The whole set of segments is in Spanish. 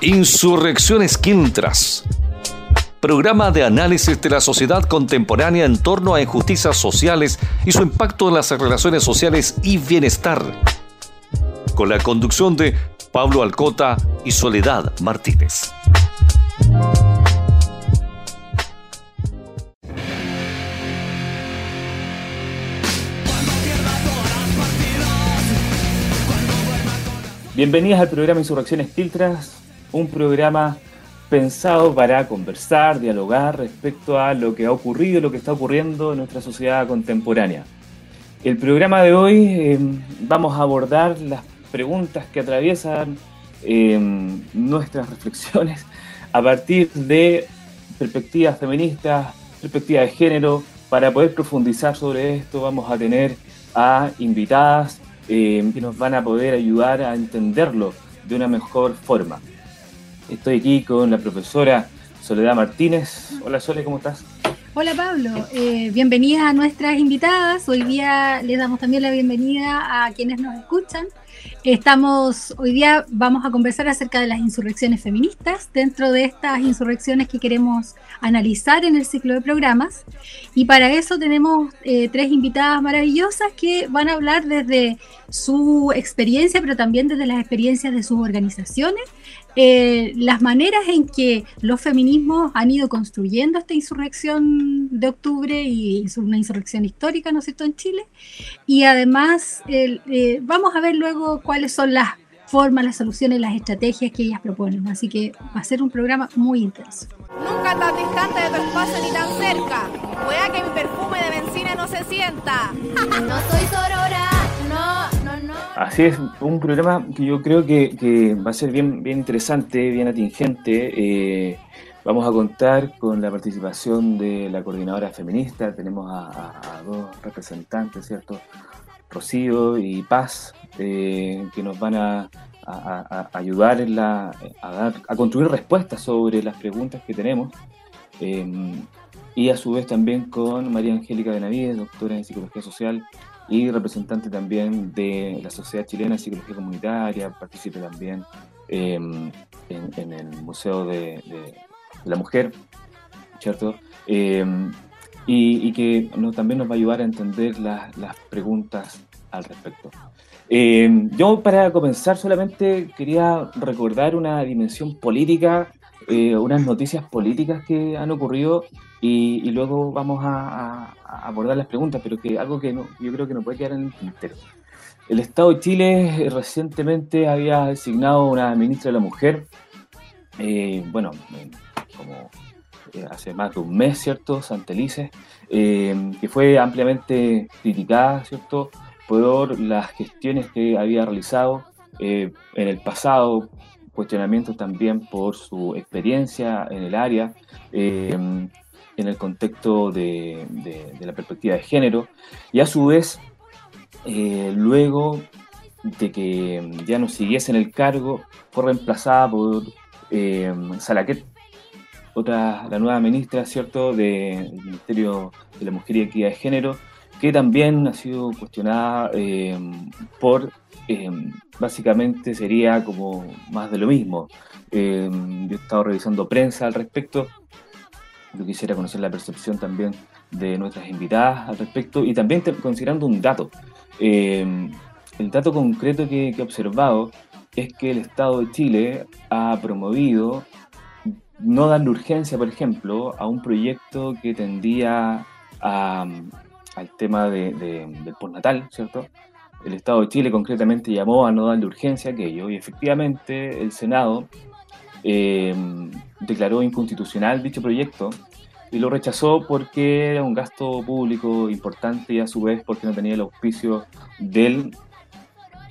Insurrecciones Quintras. Programa de análisis de la sociedad contemporánea en torno a injusticias sociales y su impacto en las relaciones sociales y bienestar. Con la conducción de Pablo Alcota y Soledad Martínez. Bienvenidas al programa Insurrecciones Filtras, un programa pensado para conversar, dialogar respecto a lo que ha ocurrido, lo que está ocurriendo en nuestra sociedad contemporánea. El programa de hoy eh, vamos a abordar las preguntas que atraviesan eh, nuestras reflexiones a partir de perspectivas feministas, perspectivas de género. Para poder profundizar sobre esto vamos a tener a invitadas eh, que nos van a poder ayudar a entenderlo de una mejor forma. Estoy aquí con la profesora Soledad Martínez. Hola Sole, ¿cómo estás? Hola Pablo, eh, bienvenida a nuestras invitadas. Hoy día les damos también la bienvenida a quienes nos escuchan. Estamos, hoy día vamos a conversar acerca de las insurrecciones feministas, dentro de estas insurrecciones que queremos analizar en el ciclo de programas. Y para eso tenemos eh, tres invitadas maravillosas que van a hablar desde su experiencia, pero también desde las experiencias de sus organizaciones, eh, las maneras en que los feminismos han ido construyendo esta insurrección de octubre y es una insurrección histórica, ¿no es cierto?, en Chile. Y además eh, vamos a ver luego cuáles son las formas, las soluciones, las estrategias que ellas proponen. Así que va a ser un programa muy intenso. Nunca tan distante de tu espacio ni tan cerca. Pueda que mi perfume de benzina no se sienta. no soy sorora. Así es, un programa que yo creo que, va a ser bien, bien interesante, bien atingente. Eh, vamos a contar con la participación de la coordinadora feminista. Tenemos a, dos representantes, ¿cierto? Rocío y Paz, eh, que nos van a, ayudar en la, a, dar, a construir respuestas sobre las preguntas que tenemos. Eh, y a su vez también con María Angélica Benavides, doctora en Psicología Social y representante también de la Sociedad Chilena de Psicología Comunitaria, participe también em, en, el Museo de, la Mujer, ¿cierto? Em, y, que también nos va a ayudar a entender las preguntas al respecto. Em, yo para comenzar solamente quería recordar una dimensión política, eh, unas noticias políticas que han ocurrido y, luego vamos a, abordar las preguntas, pero que algo que no, yo creo que no puede quedar en el tintero. El Estado de Chile recientemente había designado una ministra de la Mujer, eh, bueno, como eh, hace más de un mes, ¿cierto? Santelices, eh, que fue ampliamente criticada, ¿cierto? Por las gestiones que había realizado en el pasado, cuestionamientos también por su experiencia en el área, en el contexto de, la perspectiva de género y a su vez eh, luego de que ya no siguiese en el cargo fue reemplazada por eh, Salaquet, otra, la nueva ministra, ¿cierto?, del Ministerio de la Mujer y Equidad de Género, que también ha sido cuestionada eh, por, eh, básicamente sería como más de lo mismo. yo he estado revisando prensa al respecto yo quisiera conocer la percepción también de nuestras invitadas al respecto y también considerando un dato. Eh, el dato concreto que, he observado es que el Estado de Chile ha promovido no darle urgencia, por ejemplo, a un proyecto que tendía al tema de, del postnatal, ¿cierto? El Estado de Chile concretamente llamó a no darle urgencia a aquello y efectivamente el Senado eh, declaró inconstitucional dicho proyecto y lo rechazó porque era un gasto público importante y a su vez porque no tenía el auspicio del,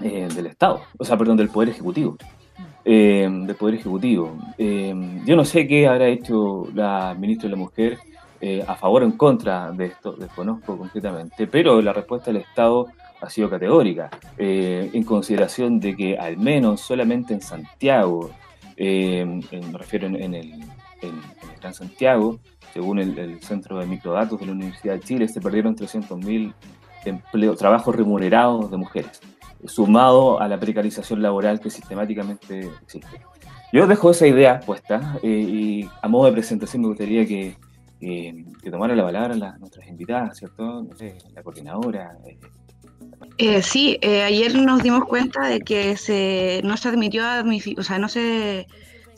eh, del Estado, o sea, perdón, del Poder Ejecutivo. Eh, del Poder Ejecutivo. yo no sé qué habrá hecho la ministra de la Mujer a favor o en contra de esto, desconozco concretamente, pero la respuesta del Estado ha sido categórica, en consideración de que al menos solamente en Santiago eh, me refiero en, el, en, Gran Santiago, según el, Centro de Microdatos de la Universidad de Chile, se perdieron 300.000 empleos, trabajos remunerados de mujeres, sumado a la precarización laboral que sistemáticamente existe. yo dejo esa idea puesta eh, y a modo de presentación me gustaría que, tomara la palabra la, nuestras invitadas, ¿cierto? No sé, la coordinadora. Eh. Eh, sí, ayer nos dimos cuenta de que se, no se admitió, o sea, no se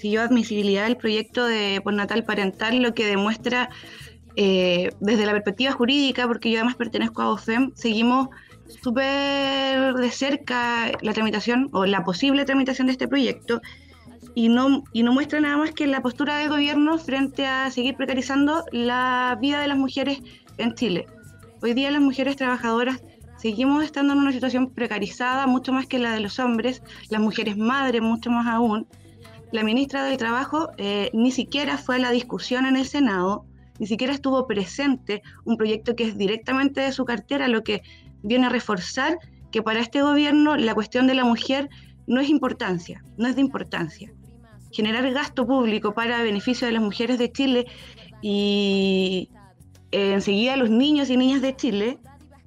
siguió admisibilidad del proyecto de postnatal parental, lo que demuestra desde la perspectiva jurídica, porque yo además pertenezco a OFEM, seguimos súper de cerca la tramitación o la posible tramitación de este proyecto y no, y no muestra nada más que la postura del gobierno frente a seguir precarizando la vida de las mujeres en Chile. Hoy día las mujeres trabajadoras seguimos estando en una situación precarizada mucho más que la de los hombres, las mujeres madres mucho más aún. La ministra del Trabajo eh, ni siquiera fue a la discusión en el Senado, ni siquiera estuvo presente un proyecto que es directamente de su cartera, lo que viene a reforzar que para este gobierno la cuestión de la mujer no es importancia, no es de importancia generar gasto público para beneficio de las mujeres de Chile y eh, enseguida los niños y niñas de Chile,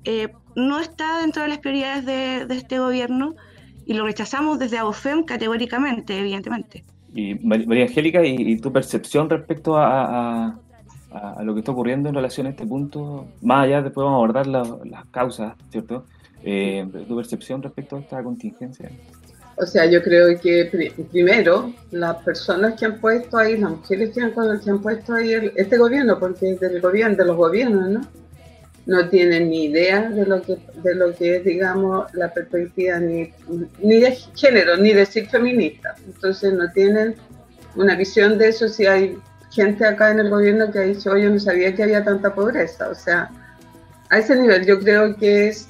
eh, no está dentro de las prioridades de, este gobierno y lo rechazamos desde AOFEM categóricamente, evidentemente. Y María Angélica, ¿y, tu percepción respecto a, lo que está ocurriendo en relación a este punto? Más allá, después vamos a abordar las causas, ¿cierto? Eh, ¿Tu percepción respecto a esta contingencia? O sea, yo creo que primero las personas que han puesto ahí, las mujeres que han, que han puesto ahí este gobierno, porque es del gobierno, de los gobiernos, ¿no? No tienen ni idea de lo que, de lo que es, digamos, la perspectiva ni, ni de género, ni de ser feminista. Entonces no tienen una visión de eso si hay gente acá en el gobierno que ha dicho, oye, no sabía que había tanta pobreza. O sea, a ese nivel yo creo que es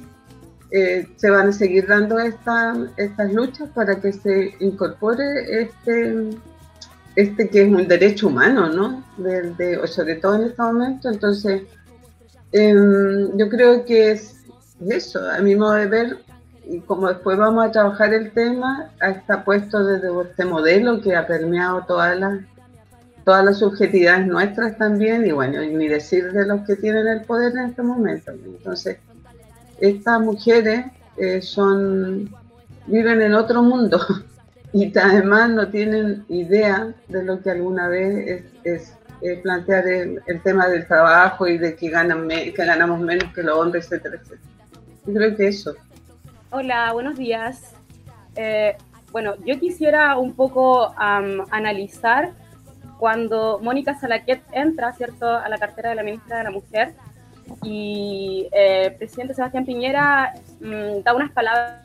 eh, se van a seguir dando estas luchas para que se incorpore este, este que es un derecho humano, ¿no? De, sobre todo en este momento. Entonces, em, yo creo que es eso, a mi modo de ver, y como después vamos a trabajar el tema, está puesto desde este modelo que ha permeado todas las todas las subjetividades nuestras también, y bueno, ni decir de los que tienen el poder en este momento. Entonces, estas mujeres eh, son viven en otro mundo y además no tienen idea de lo que alguna vez es, plantear el, tema del trabajo y de que, ganan que ganamos menos que los hombres, etcétera, etcétera. Yo creo que eso. Hola, buenos días. Eh, bueno, yo quisiera un poco analizar cuando Mónica Salaquet entra, ¿cierto?, a la cartera de la ministra de la Mujer y el eh, presidente Sebastián Piñera mm, da unas palabras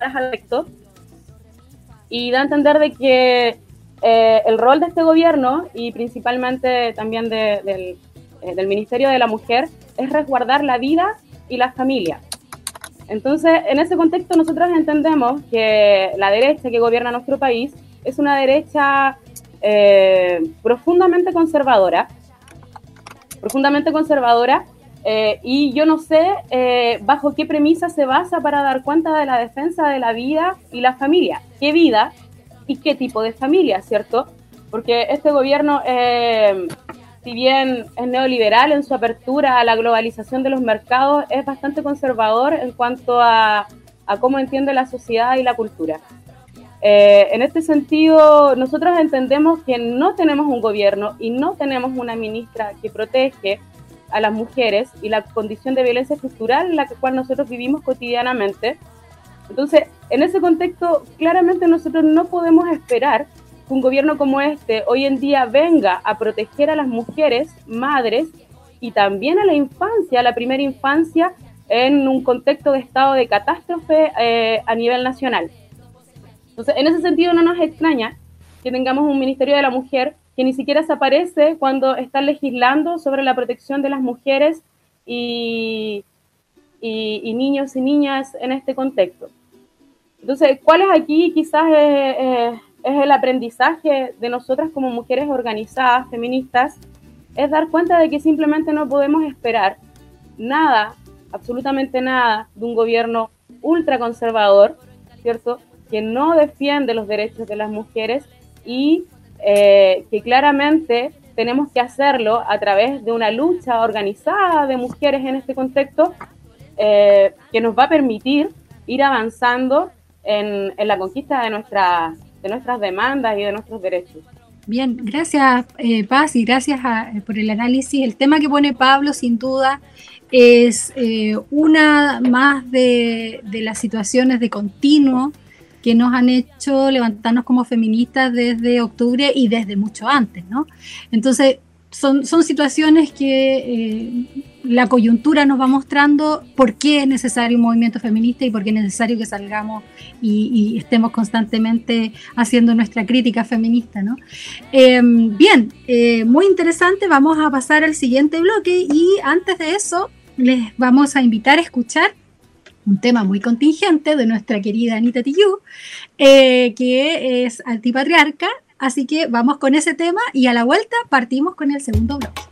al respecto y da a entender de que eh, el rol de este gobierno y principalmente también del, eh, del Ministerio de la Mujer es resguardar la vida y la familia. Entonces, en ese contexto nosotros entendemos que la derecha que gobierna nuestro país es una derecha profundamente conservadora, profundamente conservadora eh, y yo no sé eh, bajo qué premisa se basa para dar cuenta de la defensa de la vida y la familia. ¿Qué vida y qué tipo de familia, cierto? Porque este gobierno, eh, si bien es neoliberal en su apertura a la globalización de los mercados, es bastante conservador en cuanto a, a cómo entiende la sociedad y la cultura. Eh, en este sentido, nosotros entendemos que no tenemos un gobierno y no tenemos una ministra que protege a las mujeres y la condición de violencia estructural en la cual nosotros vivimos cotidianamente. Entonces, en ese contexto, claramente nosotros no podemos esperar que un gobierno como este hoy en día venga a proteger a las mujeres, madres y también a la infancia, a la primera infancia, en un contexto de estado de catástrofe eh, a nivel nacional. Entonces, en ese sentido no nos extraña que tengamos un Ministerio de la Mujer que ni siquiera se aparece cuando están legislando sobre la protección de las mujeres y, y, niños y niñas en este contexto. Entonces, ¿cuál es aquí quizás es el aprendizaje de nosotras como mujeres organizadas, feministas? Es dar cuenta de que simplemente no podemos esperar nada, absolutamente nada, de un gobierno ultraconservador, ¿cierto? que no defiende los derechos de las mujeres y eh, que claramente tenemos que hacerlo a través de una lucha organizada de mujeres en este contexto eh, que nos va a permitir ir avanzando en, la conquista de nuestra, de nuestras demandas y de nuestros derechos. Bien, gracias eh, Paz y gracias por el análisis. El tema que pone Pablo sin duda es eh, una más de, de, las situaciones de continuo que nos han hecho levantarnos como feministas desde octubre y desde mucho antes, ¿no? Entonces, son, son situaciones que eh, la coyuntura nos va mostrando por qué es necesario un movimiento feminista y por qué es necesario que salgamos y, estemos constantemente haciendo nuestra crítica feminista. ¿no? Em, bien, eh, muy interesante, vamos a pasar al siguiente bloque y antes de eso les vamos a invitar a escuchar un tema muy contingente de nuestra querida Anita Tijoux, eh, que es antipatriarca, Así que vamos con ese tema y a la vuelta partimos con el segundo bloque.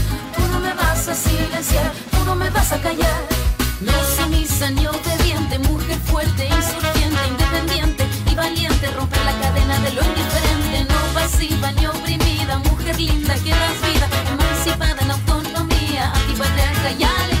vas a silenciar, tú no me vas a callar. No sumisa ni obediente, mujer fuerte, insurgente, independiente y valiente, romper la cadena de lo indiferente, no pasiva ni oprimida, mujer linda que das vida, emancipada en autonomía, antipatriarca y alegría.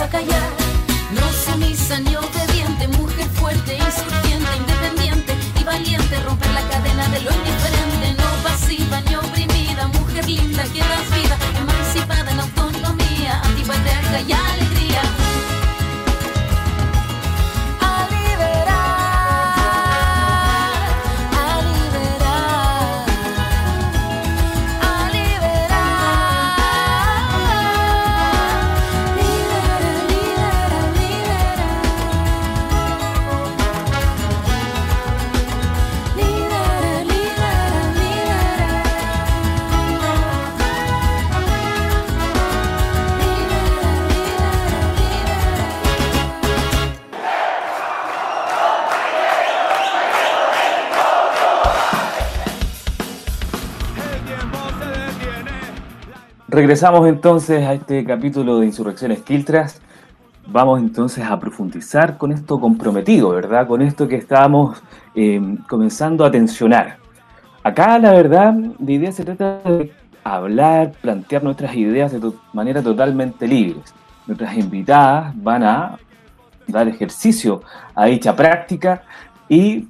Vas a callar. No sumisa ni obediente, mujer fuerte, insurgente, independiente y valiente, romper la cadena de lo indiferente, Regresamos entonces a este capítulo de Insurrecciones Filtras. Vamos entonces a profundizar con esto comprometido, ¿verdad? Con esto que estábamos em, comenzando a tensionar. Acá, la verdad, de idea se trata de hablar, plantear nuestras ideas de manera totalmente libre. Nuestras invitadas van a dar ejercicio a dicha práctica y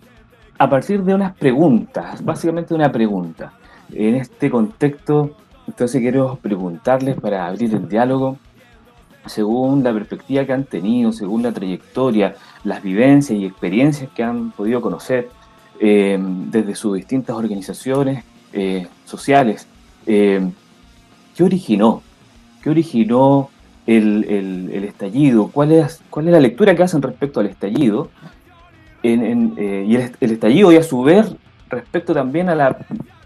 a partir de unas preguntas, básicamente una pregunta. En este contexto entonces quiero preguntarles para abrir el diálogo, según la perspectiva que han tenido, según la trayectoria, las vivencias y experiencias que han podido conocer eh, desde sus distintas organizaciones eh, sociales, eh, ¿qué originó? ¿Qué originó el, estallido? ¿Cuál es, ¿Cuál es la lectura que hacen respecto al estallido? y el, el estallido y a su vez respecto también a la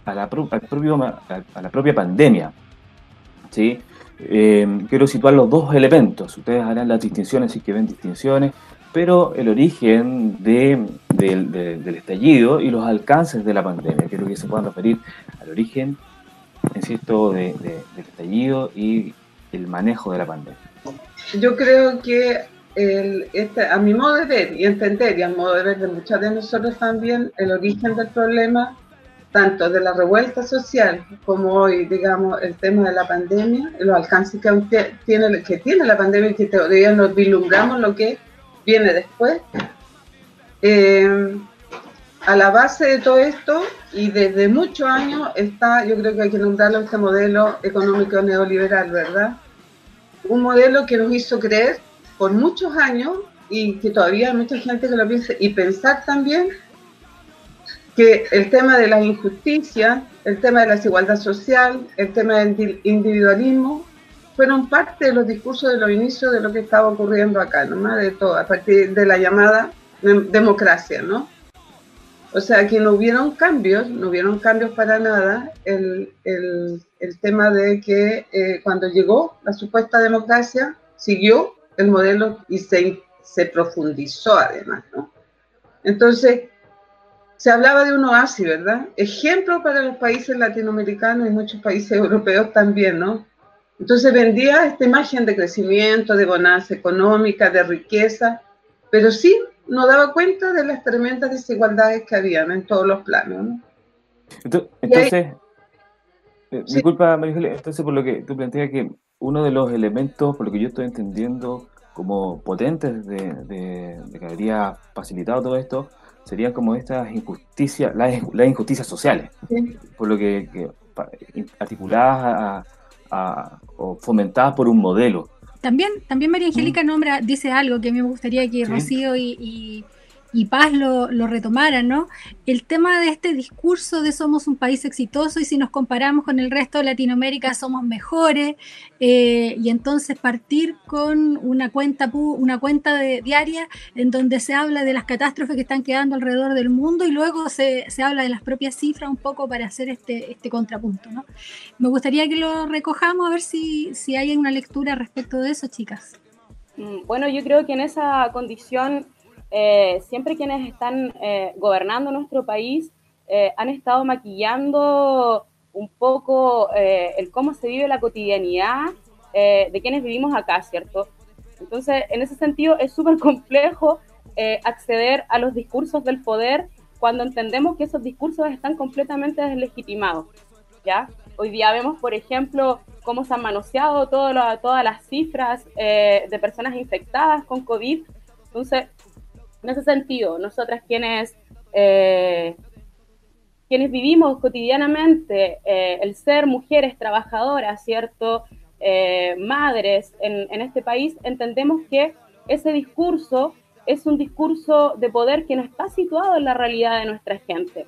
a la, propio, a la propia pandemia. ¿sí? Eh, quiero situar los dos elementos. Ustedes harán las distinciones si que ven distinciones, pero el origen de, del estallido y los alcances de la pandemia. Quiero que se puedan referir al origen, insisto, del estallido y el manejo de la pandemia. Yo creo que el, este, a mi modo de ver y entender, y a modo de ver de muchas de nosotros también, el origen del problema tanto de la revuelta social como hoy, digamos, el tema de la pandemia, los alcances que tiene, que tiene la pandemia y que todavía nos vislumbramos lo que viene después. Eh, a la base de todo esto, y desde muchos años, está, yo creo que hay que nombrarlo este modelo económico neoliberal, ¿verdad? Un modelo que nos hizo creer por muchos años y que todavía hay mucha gente que lo piensa, y pensar también que el tema de la injusticia, el tema de la desigualdad social, el tema del individualismo, fueron parte de los discursos de los inicios de lo que estaba ocurriendo acá, nomás de todo, a partir de la llamada democracia, ¿no? O sea, que no hubieron cambios, no hubieron cambios para nada. El, el, el tema de que eh, cuando llegó la supuesta democracia, siguió el modelo y se, se profundizó además, ¿no? Entonces, se hablaba de un oasis, ¿verdad? Ejemplo para los países latinoamericanos y muchos países europeos también, ¿no? Entonces vendía esta imagen de crecimiento, de bonanza económica, de riqueza, pero sí no daba cuenta de las tremendas desigualdades que habían en todos los planos, ¿no? Entonces, eh, disculpa, María entonces por lo que tú planteas que uno de los elementos, por lo que yo estoy entendiendo, como potentes de, de, de que habría facilitado todo esto, serían como estas injusticias, las, injusticias sociales, por lo que, articuladas o fomentadas por un modelo. También, también María Angélica mm. nombra, dice algo que a mí me gustaría que Rocío y y Paz lo, lo retomaran, ¿no? El tema de este discurso de somos un país exitoso y si nos comparamos con el resto de Latinoamérica somos mejores, eh, y entonces partir con una cuenta, una cuenta de, diaria en donde se habla de las catástrofes que están quedando alrededor del mundo y luego se, se habla de las propias cifras un poco para hacer este, este contrapunto, ¿no? Me gustaría que lo recojamos a ver si, si hay una lectura respecto de eso, chicas. Mm, bueno, yo creo que en esa condición eh, siempre quienes están eh, gobernando nuestro país eh, han estado maquillando un poco el cómo se vive la cotidianidad de quienes vivimos acá, ¿cierto? Entonces, en ese sentido, es súper complejo acceder a los discursos del poder cuando entendemos que esos discursos están completamente deslegitimados, ¿ya? Hoy día vemos, por ejemplo, cómo se han manoseado todas las cifras de personas infectadas con COVID. Entonces, en ese sentido, nosotras quienes, eh, quienes vivimos cotidianamente eh, el ser mujeres trabajadoras, ¿cierto? Eh, madres en, en este país, entendemos que ese discurso es un discurso de poder que no está situado en la realidad de nuestra gente.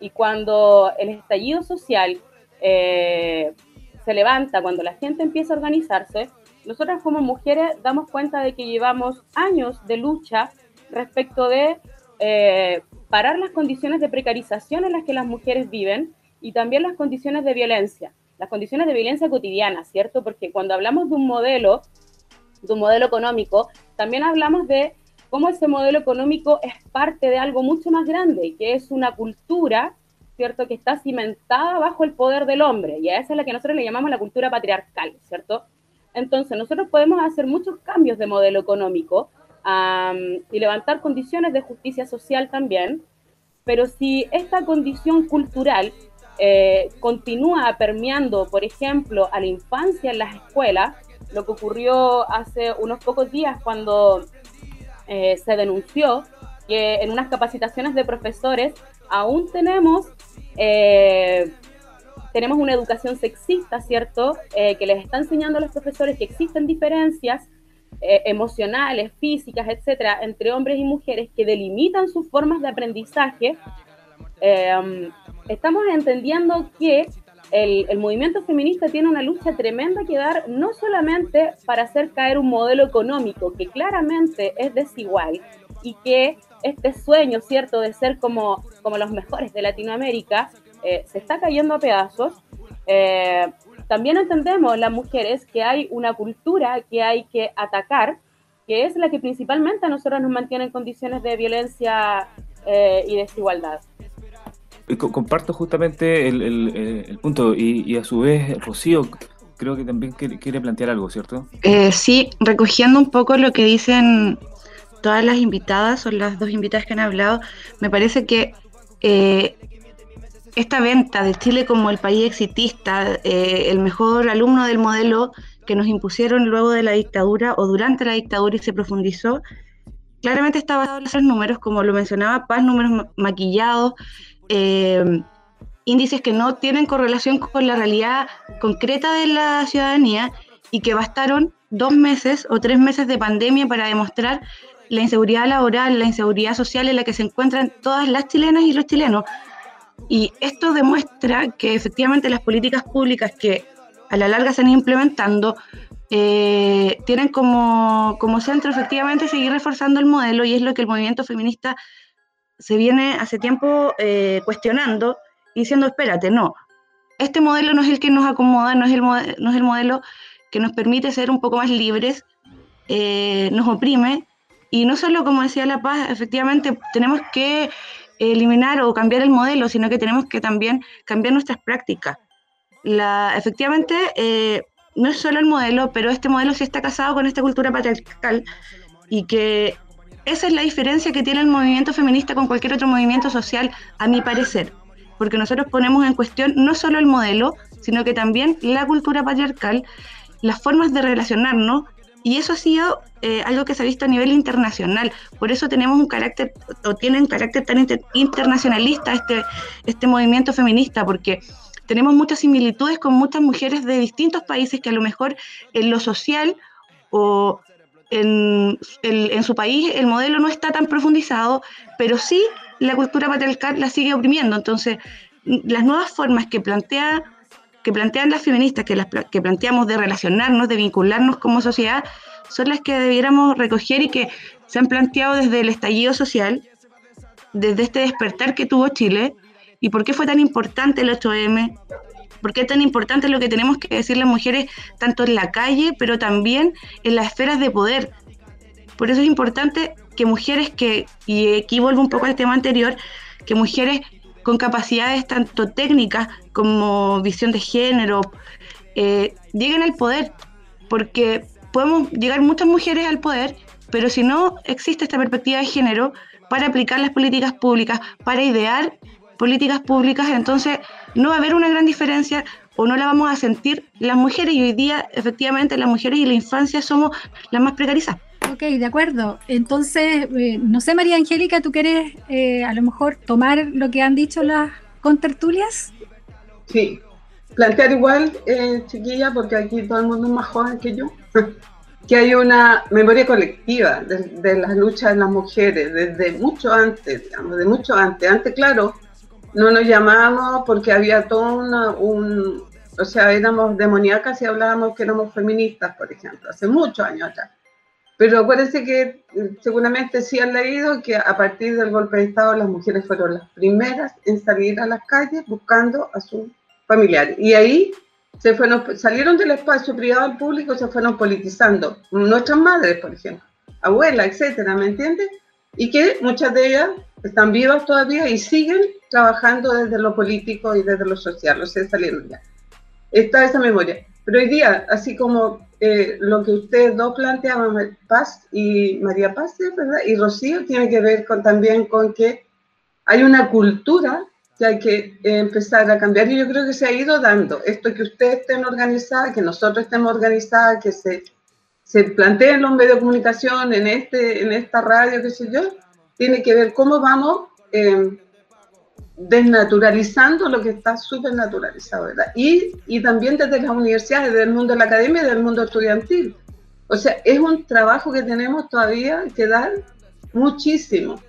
Y cuando el estallido social se levanta, cuando la gente empieza a organizarse, nosotras como mujeres damos cuenta de que llevamos años de lucha respecto de eh, parar las condiciones de precarización en las que las mujeres viven y también las condiciones de violencia, las condiciones de violencia cotidiana, ¿cierto? Porque cuando hablamos de un modelo, de un modelo económico, también hablamos de cómo ese modelo económico es parte de algo mucho más grande, que es una cultura, ¿cierto? Que está cimentada bajo el poder del hombre, y a esa es la que nosotros le llamamos la cultura patriarcal, ¿cierto? Entonces, nosotros podemos hacer muchos cambios de modelo económico, y levantar condiciones de justicia social también, pero si esta condición cultural eh, continúa permeando, por ejemplo, a la infancia en las escuelas, lo que ocurrió hace unos pocos días cuando eh, se denunció que en unas capacitaciones de profesores aún tenemos, eh, tenemos una educación sexista, ¿cierto? que les está enseñando a los profesores que existen diferencias eh, emocionales, físicas, etcétera, entre hombres y mujeres que delimitan sus formas de aprendizaje, eh, estamos entendiendo que el, movimiento feminista tiene una lucha tremenda que dar, no solamente para hacer caer un modelo económico que claramente es desigual y que este sueño, ¿cierto?, de ser como, los mejores de Latinoamérica, eh, se está cayendo a pedazos, también entendemos las mujeres que hay una cultura que hay que atacar, que es la que principalmente a nosotros nos mantiene en condiciones de violencia eh, y desigualdad. Comparto justamente el, punto y, a su vez Rocío creo que también quiere, plantear algo, ¿cierto? Eh, sí, recogiendo un poco lo que dicen todas las invitadas o las dos invitadas que han hablado, me parece que eh, esta venta de Chile como el país exitista, eh, el mejor alumno del modelo que nos impusieron luego de la dictadura o durante la dictadura y se profundizó, claramente está basado en esos números, como lo mencionaba Paz, números maquillados, eh, índices que no tienen correlación con la realidad concreta de la ciudadanía y que bastaron dos meses o tres meses de pandemia para demostrar la inseguridad laboral, la inseguridad social en la que se encuentran todas las chilenas y los chilenos. Y esto demuestra que efectivamente las políticas públicas que a la larga se han ido implementando eh, tienen como, como centro efectivamente seguir reforzando el modelo y es lo que el movimiento feminista se viene hace tiempo eh, cuestionando diciendo, espérate, no, este modelo no es el que nos acomoda, no es el, no es el modelo que nos permite ser un poco más libres, eh, nos oprime. Y no solo, como decía La Paz, efectivamente tenemos que eliminar o cambiar el modelo, sino que tenemos que también cambiar nuestras prácticas. La, efectivamente, eh, no es solo el modelo, pero este modelo sí está casado con esta cultura patriarcal y que esa es la diferencia que tiene el movimiento feminista con cualquier otro movimiento social, a mi parecer, porque nosotros ponemos en cuestión no solo el modelo, sino que también la cultura patriarcal, las formas de relacionarnos, y eso ha sido eh, algo que se ha visto a nivel internacional. Por eso tenemos un carácter, o tienen carácter tan internacionalista este, este movimiento feminista, porque tenemos muchas similitudes con muchas mujeres de distintos países que a lo mejor en lo social o en, en, su país el modelo no está tan profundizado, pero sí la cultura patriarcal la sigue oprimiendo. Entonces, las nuevas formas que plantea que plantean las feministas, que, las, que planteamos de relacionarnos, de vincularnos como sociedad, son las que debiéramos recoger y que se han planteado desde el estallido social, desde este despertar que tuvo Chile, y por qué fue tan importante el 8M, por qué es tan importante lo que tenemos que decir las mujeres, tanto en la calle, pero también en las esferas de poder. Por eso es importante que mujeres que, y aquí vuelvo un poco al tema anterior, que mujeres con capacidades tanto técnicas como visión de género, eh, lleguen al poder, porque podemos llegar muchas mujeres al poder, pero si no existe esta perspectiva de género para aplicar las políticas públicas, para idear políticas públicas, entonces no va a haber una gran diferencia o no la vamos a sentir las mujeres y hoy día efectivamente las mujeres y la infancia somos las más precarizadas. Ok, de acuerdo. Entonces, eh, no sé, María Angélica, ¿tú quieres eh, a lo mejor tomar lo que han dicho las contertulias? Sí, plantear igual, eh, chiquilla, porque aquí todo el mundo es más joven que yo, que hay una memoria colectiva de, las luchas de las mujeres desde mucho antes, digamos, de mucho antes. Antes, claro, no nos llamábamos porque había todo una, un, o sea, éramos demoníacas y hablábamos que éramos feministas, por ejemplo, hace muchos años atrás. Pero acuérdense que eh, seguramente sí han leído que a partir del golpe de Estado las mujeres fueron las primeras en salir a las calles buscando a sus familiares. Y ahí se fueron, salieron del espacio privado al público, se fueron politizando. Nuestras madres, por ejemplo, abuelas, etcétera, ¿me entiendes? Y que muchas de ellas están vivas todavía y siguen trabajando desde lo político y desde lo social, o sea, salieron ya. Está esa memoria. Pero hoy día, así como lo que ustedes dos planteaban, Paz y María Paz, ¿verdad? Y Rocío, tiene que ver con, también con que hay una cultura que hay que empezar a cambiar y yo creo que se ha ido dando. Esto que ustedes estén organizadas, que nosotros estemos organizadas, que se, se planteen los medios de comunicación en, este, en esta radio, qué sé yo, tiene que ver cómo vamos eh, desnaturalizando lo que está súper naturalizado, ¿verdad? Y, y también desde las universidades, desde el mundo de la academia y del mundo estudiantil. O sea, es un trabajo que tenemos todavía que dar muchísimo.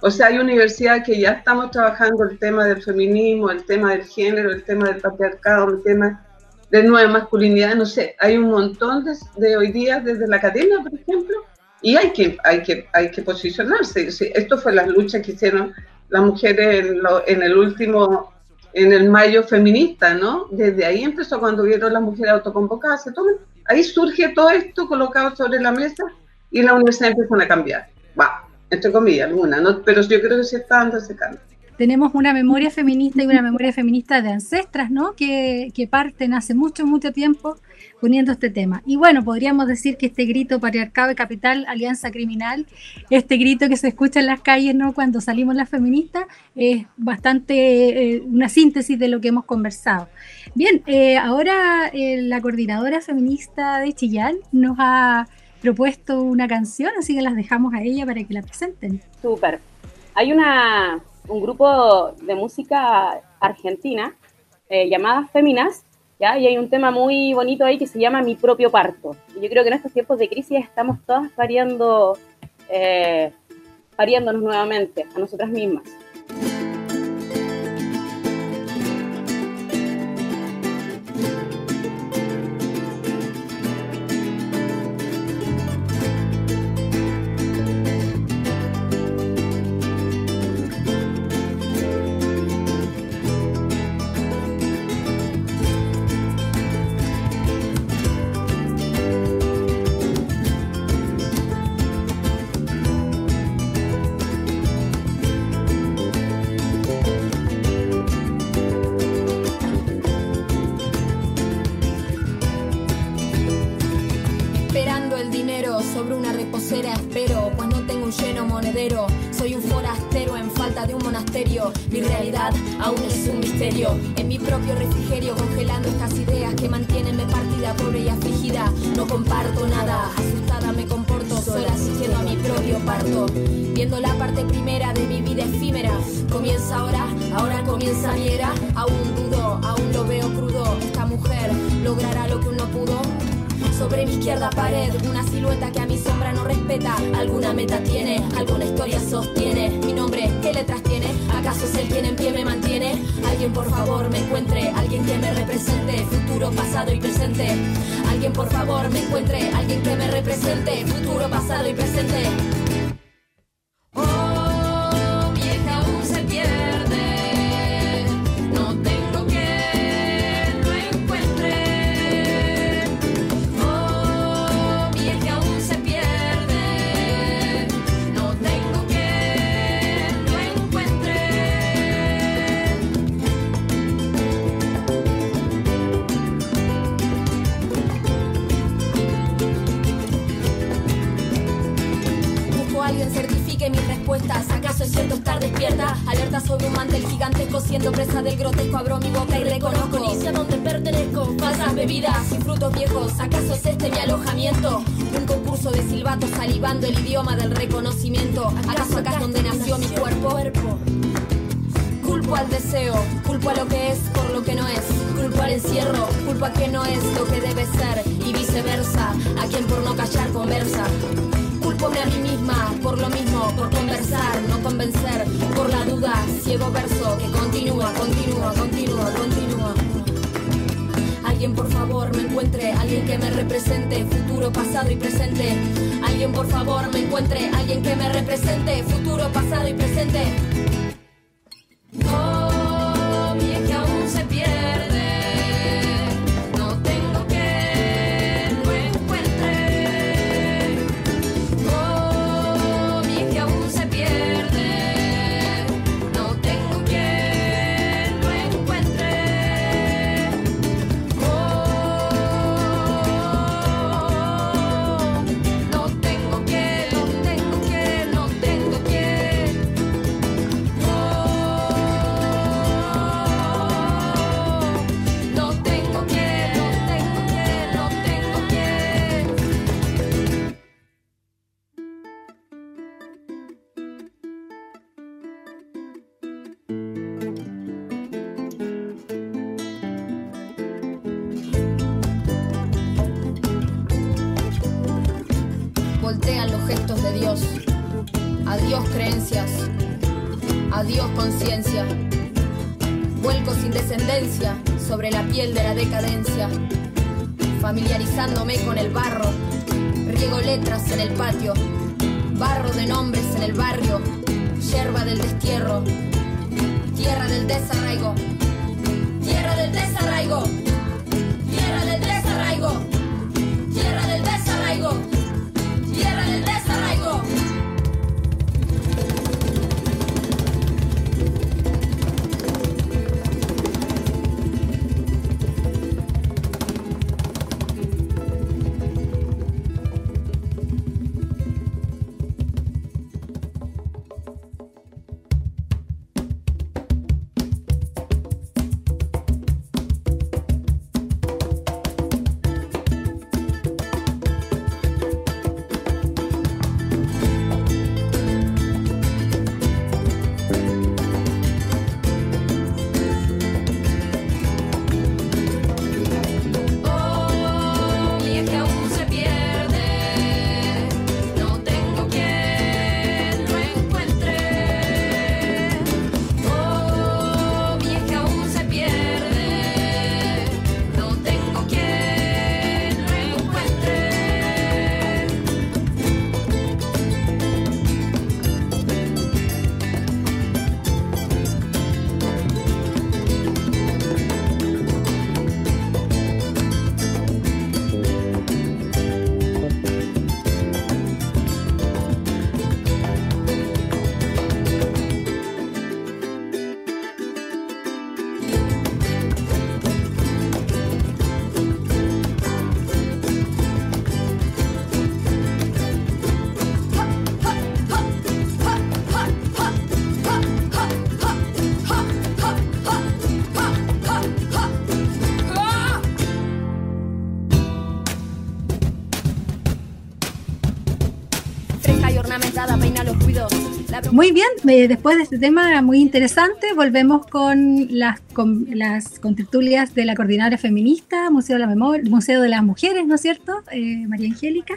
O sea, hay universidades que ya estamos trabajando el tema del feminismo, el tema del género, el tema del patriarcado, el tema de nueva masculinidad, no sé, hay un montón de, hoy día desde la academia, por ejemplo, y hay que, hay que, hay que posicionarse. Esto fue la lucha que hicieron las mujeres en, lo, en, el último, en el mayo feminista, ¿no? Desde ahí empezó cuando vieron las mujeres autoconvocadas, se toman, ahí surge todo esto colocado sobre la mesa y la universidad empiezan a cambiar. Va, entre comillas, alguna, ¿no? Pero yo creo que sí está dando ese cambio tenemos una memoria feminista y una memoria feminista de ancestras, ¿no? Que, que parten hace mucho, mucho tiempo este tema. Y bueno, podríamos decir que este grito patriarcado y capital, alianza criminal, este grito que se escucha en las calles ¿no? cuando salimos las feministas, es bastante eh, una síntesis de lo que hemos conversado. Bien, eh, ahora eh, la coordinadora feminista de Chillán nos ha propuesto una canción, así que las dejamos a ella para que la presenten. Súper. Hay una, un grupo de música argentina llamada Feminas y hay un tema muy bonito ahí que se llama mi propio parto. Y yo creo que en estos tiempos de crisis estamos todas variando, eh, variándonos nuevamente a nosotras mismas. propio refrigerio congelando estas ideas que mantienenme partida, pobre y afligida. No comparto nada, asustada me comporto, sola asistiendo a mi propio parto. Viendo la parte primera de mi vida efímera, comienza ahora, ahora comienza mi era. Aún dudo, aún lo veo crudo, esta mujer logrará lo que uno pudo. Sobre mi izquierda pared, una silueta que a mi sombra no respeta. Alguna meta tiene, alguna historia sostiene. Mi nombre, ¿qué letras tiene? ¿Acaso es el quien en pie me mantiene? Alguien por favor me encuentre, alguien que me represente, futuro, pasado y presente. Alguien por favor me encuentre, alguien que me represente, futuro, pasado y presente. alguien certifique mis respuestas. ¿Acaso es cierto estar despierta? Alerta sobre un mantel gigantesco, siendo presa del grotesco. Abro mi boca y reconozco inicia donde pertenezco. Falsas bebidas y frutos viejos. ¿Acaso es este mi alojamiento? Un concurso de silbatos salivando el idioma del reconocimiento. ¿Acaso acá es donde nació mi cuerpo? Culpo al deseo, culpo a lo que es por lo que no es, culpo al encierro, culpa que no es lo que debe ser y viceversa, a quien por no callar conversa. Discúlpome a mí misma por lo mismo, por conversar, no convencer, por la duda, ciego verso que continúa, continúa, continúa, continúa. Alguien por favor me encuentre, alguien que me represente, futuro, pasado y presente. Alguien por favor me encuentre, alguien que me represente, futuro, pasado y presente. de Dios. Adiós creencias. Adiós conciencia. Vuelco sin descendencia sobre la piel de la decadencia. Familiarizándome con el barro. Riego letras en el patio. Barro de nombres en el barrio. Hierba del destierro. Tierra del desarraigo. Tierra del desarraigo. Eh, después de este tema muy interesante, volvemos con las, con las contertulias de la Coordinadora Feminista, Museo de la Memoria, Museo de las Mujeres, ¿no es cierto? Eh, María Angélica.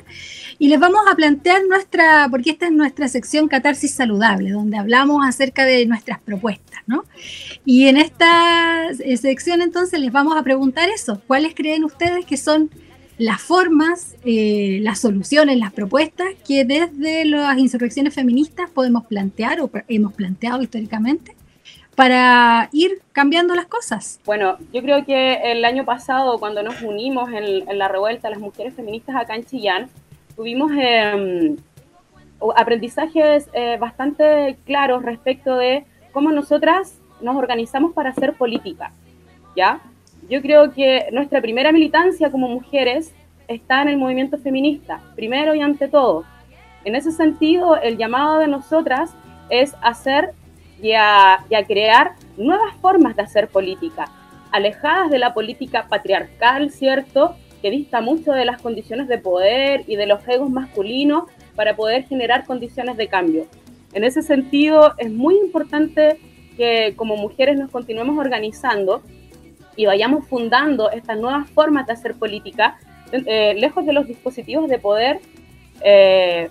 Y les vamos a plantear nuestra, porque esta es nuestra sección Catarsis Saludable, donde hablamos acerca de nuestras propuestas, ¿no? Y en esta eh, sección entonces les vamos a preguntar eso, ¿cuáles creen ustedes que son las formas, eh, las soluciones, las propuestas que desde las insurrecciones feministas podemos plantear o hemos planteado históricamente para ir cambiando las cosas. Bueno, yo creo que el año pasado, cuando nos unimos en, la revuelta, las mujeres feministas acá en Chillán, tuvimos eh, aprendizajes eh, bastante claros respecto de cómo nosotras nos organizamos para hacer política, ¿ya? Yo creo que nuestra primera militancia como mujeres está en el movimiento feminista, primero y ante todo. En ese sentido, el llamado de nosotras es hacer y a, crear nuevas formas de hacer política, alejadas de la política patriarcal, ¿cierto? Que dista mucho de las condiciones de poder y de los egos masculinos para poder generar condiciones de cambio. En ese sentido, es muy importante que como mujeres nos continuemos organizando y vayamos fundando estas nuevas formas de hacer política, eh, lejos de los dispositivos de poder eh,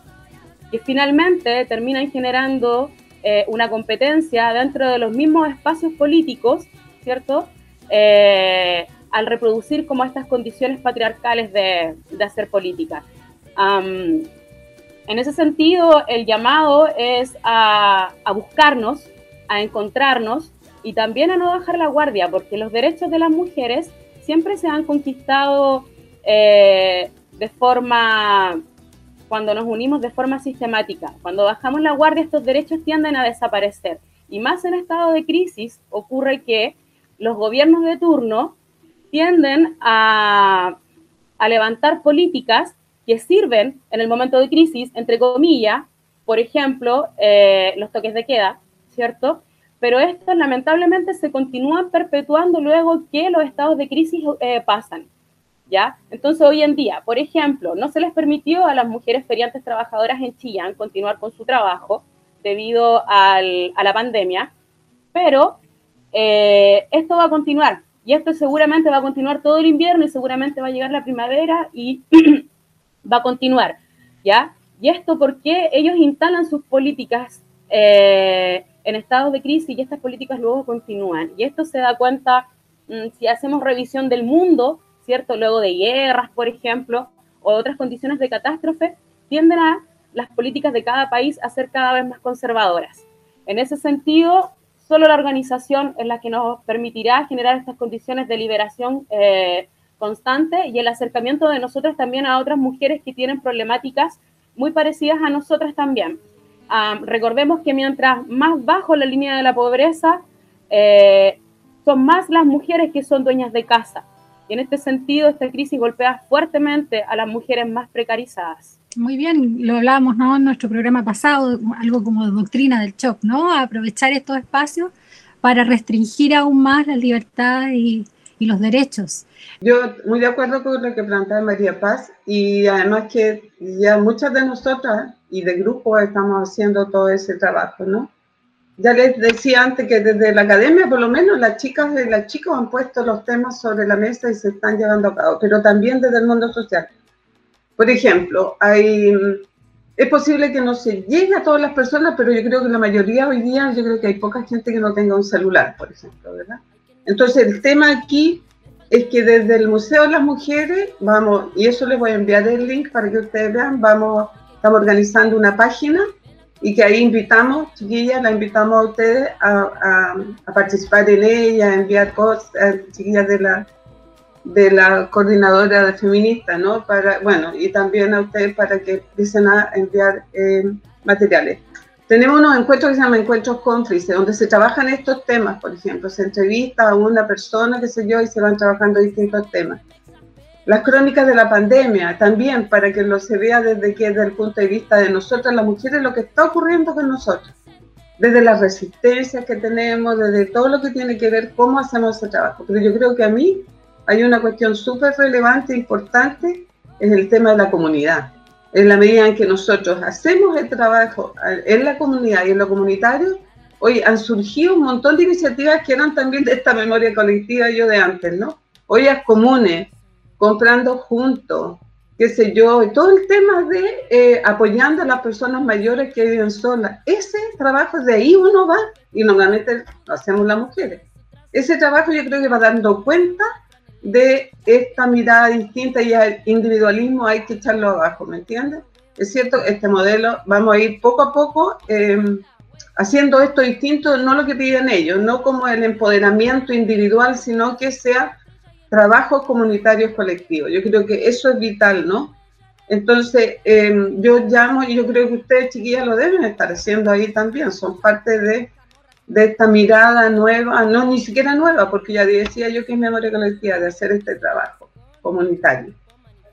que finalmente terminan generando eh, una competencia dentro de los mismos espacios políticos, ¿cierto? al reproducir como estas condiciones patriarcales de, de hacer política. Um, en ese sentido, el llamado es a, a buscarnos, a encontrarnos, y también a no bajar la guardia, porque los derechos de las mujeres siempre se han conquistado eh, de forma, cuando nos unimos de forma sistemática. Cuando bajamos la guardia, estos derechos tienden a desaparecer. Y más en estado de crisis ocurre que los gobiernos de turno tienden a, a levantar políticas que sirven en el momento de crisis, entre comillas, por ejemplo, eh, los toques de queda, ¿cierto? Pero estos lamentablemente se continúan perpetuando luego que los estados de crisis eh, pasan. ¿Ya? Entonces, hoy en día, por ejemplo, no se les permitió a las mujeres feriantes trabajadoras en Chillán continuar con su trabajo debido a la pandemia, pero eh, esto va a continuar y esto seguramente va a continuar todo el invierno y seguramente va a llegar la primavera y va a continuar, ¿ya? Y esto porque ellos instalan sus políticas eh, en estados de crisis y estas políticas luego continúan. Y esto se da cuenta mmm, si hacemos revisión del mundo, ¿cierto? Luego de guerras, por ejemplo, o otras condiciones de catástrofe, tienden a las políticas de cada país a ser cada vez más conservadoras. En ese sentido, solo la organización es la que nos permitirá generar estas condiciones de liberación eh, constante y el acercamiento de nosotras también a otras mujeres que tienen problemáticas muy parecidas a nosotras también. Recordemos que mientras más bajo la línea de la pobreza, eh, son más las mujeres que son dueñas de casa. Y en este sentido, esta crisis golpea fuertemente a las mujeres más precarizadas. Muy bien, lo hablábamos ¿no? en nuestro programa pasado, algo como doctrina del shock, ¿no? Aprovechar estos espacios para restringir aún más las libertades y, y los derechos. Yo muy de acuerdo con lo que plantea María Paz y además que ya muchas de nosotras y de grupo estamos haciendo todo ese trabajo, ¿no? Ya les decía antes que desde la academia, por lo menos, las chicas y las chicos han puesto los temas sobre la mesa y se están llevando a cabo, pero también desde el mundo social. Por ejemplo, hay, es posible que no se llegue a todas las personas, pero yo creo que la mayoría hoy día, yo creo que hay poca gente que no tenga un celular, por ejemplo, ¿verdad? Entonces, el tema aquí es que desde el Museo de las Mujeres, vamos, y eso les voy a enviar el link para que ustedes vean, vamos, estamos organizando una página y que ahí invitamos, chiquillas, la invitamos a ustedes a, a, participar en ella, a enviar cosas, chiquillas de la, de la coordinadora feminista, ¿no? Para, bueno, y también a ustedes para que empiecen a enviar eh, materiales. Tenemos unos encuentros que se llaman encuentros cómplices, donde se trabajan estos temas, por ejemplo, se entrevista a una persona, qué sé yo, y se van trabajando distintos temas. Las crónicas de la pandemia, también para que lo se vea desde que desde el punto de vista de nosotras, las mujeres, lo que está ocurriendo con nosotros, desde las resistencias que tenemos, desde todo lo que tiene que ver cómo hacemos ese trabajo. Pero yo creo que a mí hay una cuestión súper relevante e importante, es el tema de la comunidad en la medida en que nosotros hacemos el trabajo en la comunidad y en lo comunitario, hoy han surgido un montón de iniciativas que eran también de esta memoria colectiva yo de antes, ¿no? Ollas comunes, comprando juntos, qué sé yo, todo el tema de eh, apoyando a las personas mayores que viven solas. Ese trabajo, de ahí uno va, y normalmente lo hacemos las mujeres. Ese trabajo yo creo que va dando cuenta de esta mirada distinta y al individualismo hay que echarlo abajo, ¿me entiendes? Es cierto, este modelo, vamos a ir poco a poco em, haciendo esto distinto, no lo que piden ellos, no como el empoderamiento individual, sino que sea trabajos comunitarios colectivos. Yo creo que eso es vital, ¿no? Entonces, em, yo llamo, y yo creo que ustedes, chiquillas, lo deben estar haciendo ahí también, son parte de de esta mirada nueva, no ni siquiera nueva, porque ya decía yo que es memoria colectiva, de hacer este trabajo comunitario,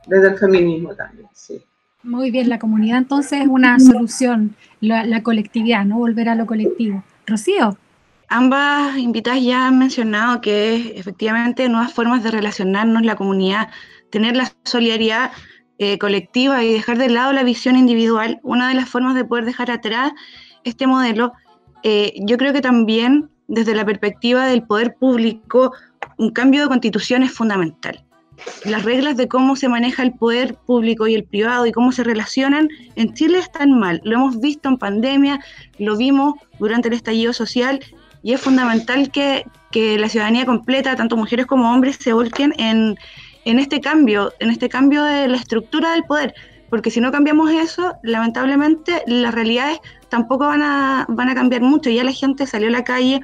desde el feminismo también, sí. Muy bien, la comunidad entonces es una solución, la, colectividad, ¿no? Volver a lo colectivo. Rocío. Ambas invitadas ya han mencionado que efectivamente nuevas formas de relacionarnos, la comunidad, tener la solidaridad eh, colectiva y dejar de lado la visión individual, una de las formas de poder dejar atrás este modelo eh, yo creo que también desde la perspectiva del poder público, un cambio de constitución es fundamental. Las reglas de cómo se maneja el poder público y el privado y cómo se relacionan en Chile están mal. Lo hemos visto en pandemia, lo vimos durante el estallido social y es fundamental que, que la ciudadanía completa, tanto mujeres como hombres, se volquen en, en este cambio, en este cambio de la estructura del poder porque si no cambiamos eso, lamentablemente las realidades tampoco van a, van a cambiar mucho. Ya la gente salió a la calle,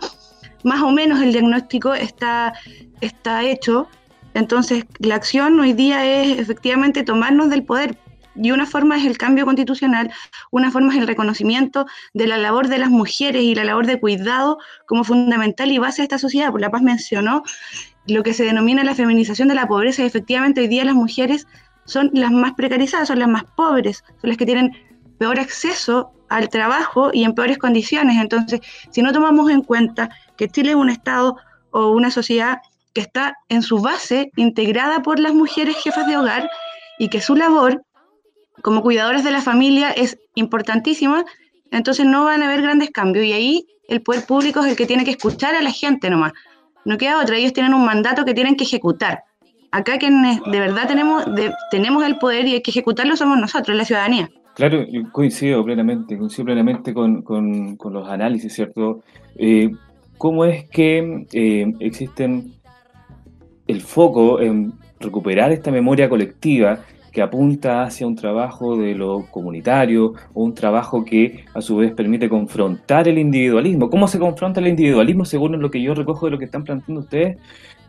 más o menos el diagnóstico está, está hecho. Entonces, la acción hoy día es efectivamente tomarnos del poder. Y una forma es el cambio constitucional, una forma es el reconocimiento de la labor de las mujeres y la labor de cuidado como fundamental y base de esta sociedad. Por La Paz mencionó lo que se denomina la feminización de la pobreza y efectivamente hoy día las mujeres son las más precarizadas, son las más pobres, son las que tienen peor acceso al trabajo y en peores condiciones. Entonces, si no tomamos en cuenta que Chile es un Estado o una sociedad que está en su base integrada por las mujeres jefas de hogar y que su labor como cuidadoras de la familia es importantísima, entonces no van a haber grandes cambios y ahí el poder público es el que tiene que escuchar a la gente nomás. No queda otra, ellos tienen un mandato que tienen que ejecutar acá quienes de verdad tenemos, tenemos el poder y hay que ejecutarlo somos nosotros, la ciudadanía. Claro, coincido plenamente, coincido plenamente con, los análisis, ¿cierto? Eh, ¿Cómo es que eh, existen el foco en recuperar esta memoria colectiva que apunta hacia un trabajo de lo comunitario o un trabajo que a su vez permite confrontar el individualismo. ¿Cómo se confronta el individualismo según lo que yo recojo de lo que están planteando ustedes?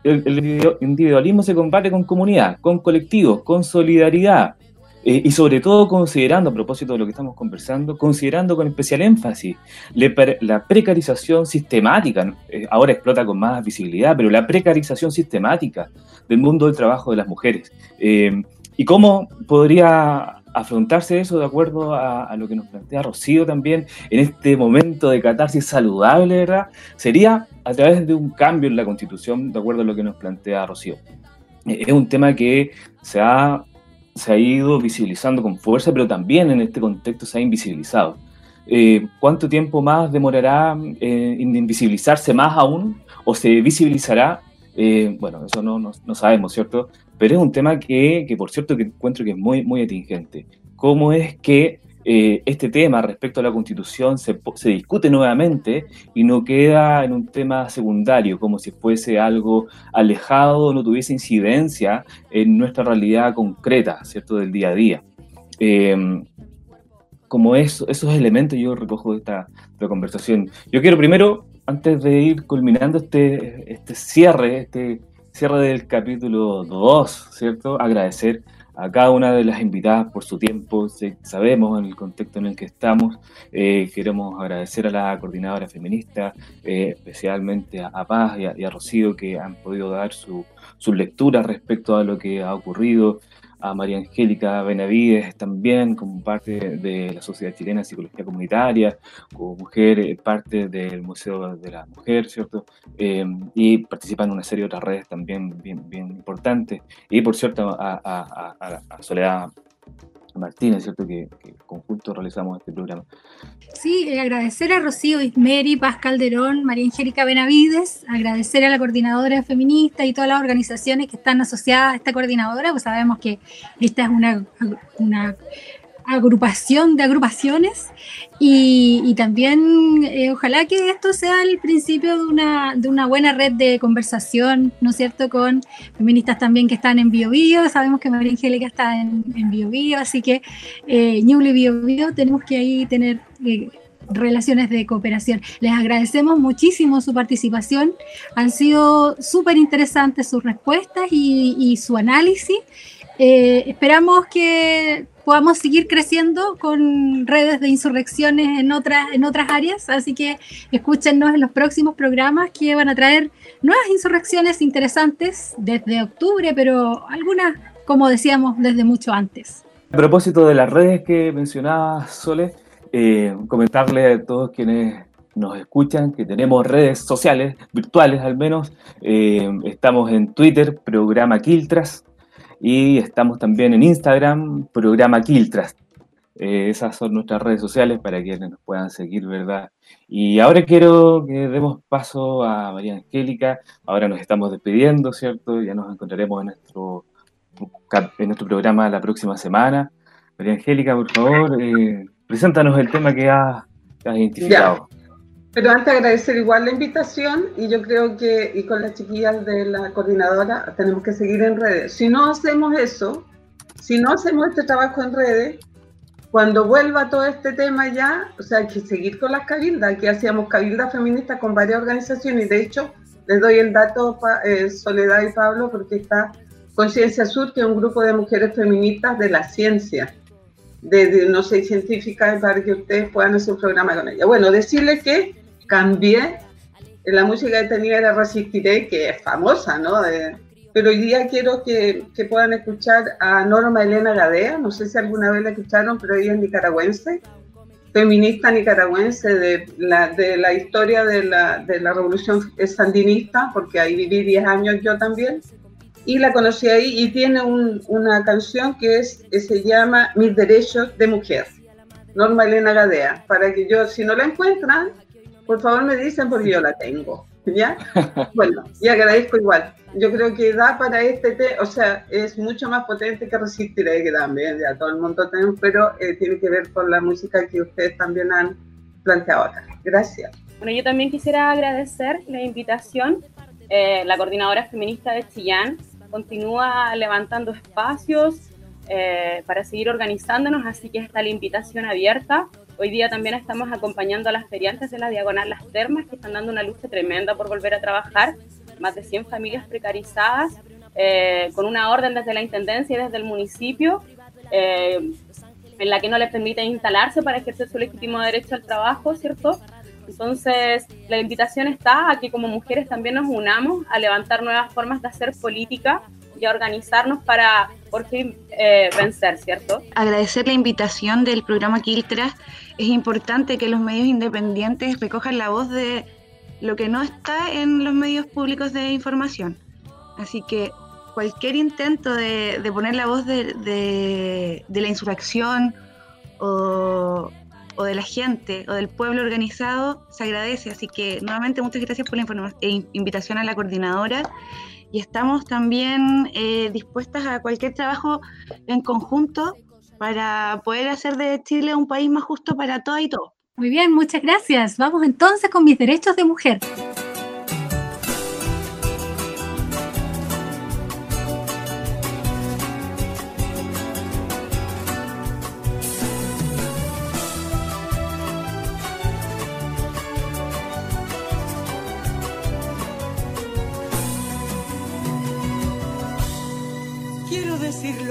El, el individualismo se combate con comunidad, con colectivos, con solidaridad, eh, y sobre todo considerando, a propósito de lo que estamos conversando, considerando con especial énfasis la precarización sistemática, eh, ahora explota con más visibilidad, pero la precarización sistemática del mundo del trabajo de las mujeres. Eh, ¿Y cómo podría afrontarse eso de acuerdo a, lo que nos plantea Rocío también en este momento de catarsis saludable, ¿verdad? Sería a través de un cambio en la constitución, de acuerdo a lo que nos plantea Rocío. Es un tema que se ha se ha ido visibilizando con fuerza, pero también en este contexto se ha invisibilizado. Eh, ¿Cuánto tiempo más demorará eh, en invisibilizarse más aún o se visibilizará? Eh, bueno, eso no, no, sabemos, ¿cierto? Pero es un tema que, que, por cierto, que encuentro que es muy, muy atingente. ¿Cómo es que eh, este tema respecto a la constitución se, se, discute nuevamente y no queda en un tema secundario, como si fuese algo alejado, no tuviese incidencia en nuestra realidad concreta, ¿cierto?, del día a día. Eh, como eso, esos elementos yo recojo de esta, conversación. Yo quiero primero, antes de ir culminando este, este cierre, este cierre del capítulo 2, ¿cierto?, agradecer a cada una de las invitadas por su tiempo. Sabemos en el contexto en el que estamos. Eh, queremos agradecer a la coordinadora feminista, eh, especialmente a, Paz y a, Rocío, que han podido dar su, su lectura respecto a lo que ha ocurrido a María Angélica Benavides también como parte de la Sociedad Chilena de Psicología Comunitaria, como mujer, eh, parte del Museo de la Mujer, ¿cierto? Eh, y participa en una serie de otras redes también bien, bien Y por cierto, a, Soledad Martínez, ¿cierto? Que, conjunto realizamos este programa. Sí, eh, agradecer a Rocío Ismeri, Paz Calderón, María Angélica Benavides, agradecer a la coordinadora feminista y todas las organizaciones que están asociadas a esta coordinadora, pues sabemos que esta es una agrupación de agrupaciones y, también eh, ojalá que esto sea el principio de una, de una buena red de conversación, ¿no es cierto?, con feministas también que están en BioBio, sabemos que María Angélica está en, en BioBio, así que eh, Ñuble BioBio tenemos que ahí tener... Eh, relaciones de cooperación. Les agradecemos muchísimo su participación, han sido súper interesantes sus respuestas y, su análisis. Eh, esperamos que podamos seguir creciendo con redes de insurrecciones en otras, en otras áreas, así que escúchenos en los próximos programas que van a traer nuevas insurrecciones interesantes desde octubre, pero algunas, como decíamos, desde mucho antes. A propósito de las redes que mencionaba Sole, eh, comentarle a todos quienes nos escuchan que tenemos redes sociales, virtuales al menos. Eh, estamos en Twitter, programa Quiltras, y estamos también en Instagram, programa Kiltras. Eh, esas son nuestras redes sociales para quienes nos puedan seguir, ¿verdad? Y ahora quiero que demos paso a María Angélica. Ahora nos estamos despidiendo, ¿cierto? Ya nos encontraremos en nuestro, en nuestro programa la próxima semana. María Angélica, por favor, eh, preséntanos el tema que has, identificado. Pero antes agradecer igual la invitación y yo creo que, y con las chiquillas de la coordinadora, tenemos que seguir en redes. Si no hacemos eso, si no hacemos este trabajo en redes, cuando vuelva todo este tema ya, o sea, hay que seguir con las cabildas. Aquí hacíamos cabildas feministas con varias organizaciones y de hecho les doy el dato, eh, Soledad y Pablo, porque está Conciencia Sur, que es un grupo de mujeres feministas de la ciencia, de, no sé, científicas, para que ustedes puedan hacer un programa con ella. Bueno, decirles que cambié. La música que tenía era Resistiré, que es famosa, ¿no? pero hoy día quiero que, que, puedan escuchar a Norma Elena Gadea, no sé si alguna vez la escucharon, pero ella es nicaragüense, feminista nicaragüense de la, de la historia de la, de la revolución sandinista, porque ahí viví 10 años yo también, y la conocí ahí y tiene un, una canción que, es, que se llama Mis derechos de mujer, Norma Elena Gadea, para que yo, si no la encuentran, por favor me dicen porque yo la tengo. ¿Ya? Bueno, y agradezco igual. Yo creo que da para este tema, o sea, es mucho más potente que Resistiré, que también ya todo el mundo tenemos, pero eh, tiene que ver con la música que ustedes también han planteado acá. Gracias. Bueno, yo también quisiera agradecer la invitación. Eh, la coordinadora feminista de Chillán continúa levantando espacios eh, para seguir organizándonos, así que está la invitación abierta. Hoy día también estamos acompañando a las feriantes de la Diagonal Las Termas, que están dando una lucha tremenda por volver a trabajar. Más de 100 familias precarizadas, eh, con una orden desde la Intendencia y desde el municipio, eh, en la que no les permite instalarse para ejercer su legítimo derecho al trabajo, ¿cierto? Entonces, la invitación está a que como mujeres también nos unamos a levantar nuevas formas de hacer política y a organizarnos para por fin eh, vencer, ¿cierto? Agradecer la invitación del programa Quiltras. Es importante que los medios independientes recojan la voz de lo que no está en los medios públicos de información. Así que cualquier intento de, poner la voz de, la insurrección o, de la gente o del pueblo organizado se agradece. Así que nuevamente muchas gracias por la eh, invitación a la coordinadora y estamos también eh, dispuestas a cualquier trabajo en conjunto para poder hacer de Chile un país más justo para todas y todos. Muy bien, muchas gracias. Vamos entonces con mis derechos de mujer.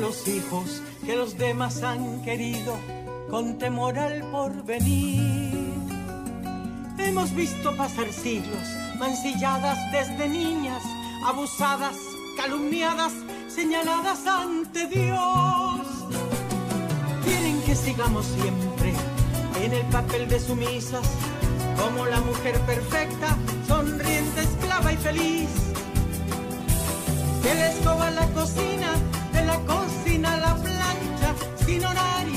Los hijos que los demás han querido con temor al porvenir. Hemos visto pasar siglos, mancilladas desde niñas, abusadas, calumniadas, señaladas ante Dios. Quieren que sigamos siempre en el papel de sumisas, como la mujer perfecta, sonriente, esclava y feliz. Que la escoba la cocina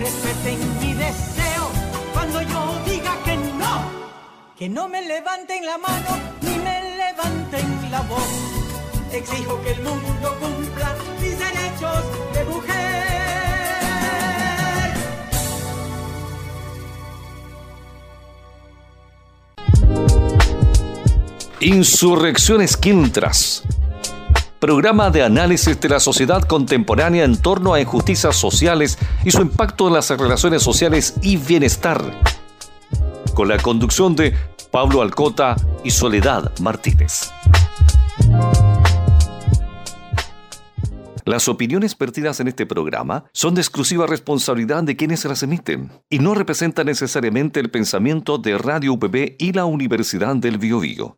respeten mi deseo cuando yo diga que no, que no me levanten la mano ni me levanten la voz. Exijo que el mundo cumpla mis derechos de mujer. Insurrecciones Quintras programa de análisis de la sociedad contemporánea en torno a injusticias sociales y su impacto en las relaciones sociales y bienestar. Con la conducción de Pablo Alcota y Soledad Martínez. Las opiniones vertidas en este programa son de exclusiva responsabilidad de quienes las emiten y no representan necesariamente el pensamiento de Radio UPB y la Universidad del Biobío.